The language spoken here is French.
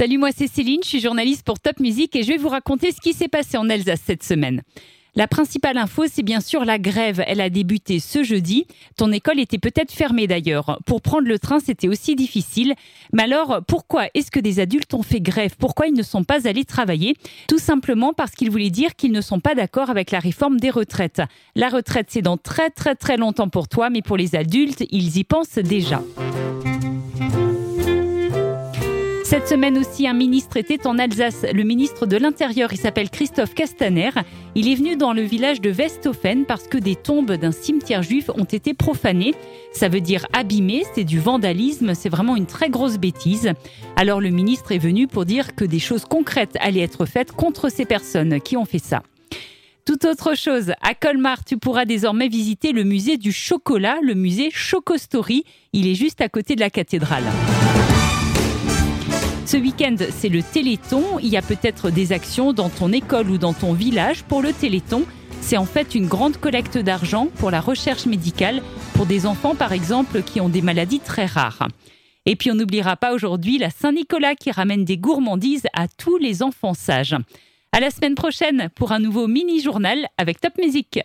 Salut, moi c'est Céline, je suis journaliste pour Top Music et je vais vous raconter ce qui s'est passé en Alsace cette semaine. La principale info, c'est bien sûr la grève. Elle a débuté ce jeudi. Ton école était peut-être fermée d'ailleurs. Pour prendre le train, c'était aussi difficile. Mais alors, pourquoi est-ce que des adultes ont fait grève? Pourquoi ils ne sont pas allés travailler? Tout simplement parce qu'ils voulaient dire qu'ils ne sont pas d'accord avec la réforme des retraites. La retraite, c'est dans très très très longtemps pour toi, mais pour les adultes, ils y pensent déjà. Cette semaine aussi, un ministre était en Alsace. Le ministre de l'Intérieur, il s'appelle Christophe Castaner. Il est venu dans le village de Westhofen parce que des tombes d'un cimetière juif ont été profanées. Ça veut dire abîmées, c'est du vandalisme, c'est vraiment une très grosse bêtise. Alors le ministre est venu pour dire que des choses concrètes allaient être faites contre ces personnes qui ont fait ça. Tout autre chose, à Colmar, tu pourras désormais visiter le musée du chocolat, le musée Chocostory. Il est juste à côté de la cathédrale. Ce week-end, c'est le Téléthon. Il y a peut-être des actions dans ton école ou dans ton village pour le Téléthon. C'est en fait une grande collecte d'argent pour la recherche médicale, pour des enfants par exemple qui ont des maladies très rares. Et puis on n'oubliera pas aujourd'hui la Saint-Nicolas qui ramène des gourmandises à tous les enfants sages. À la semaine prochaine pour un nouveau mini-journal avec Top Music.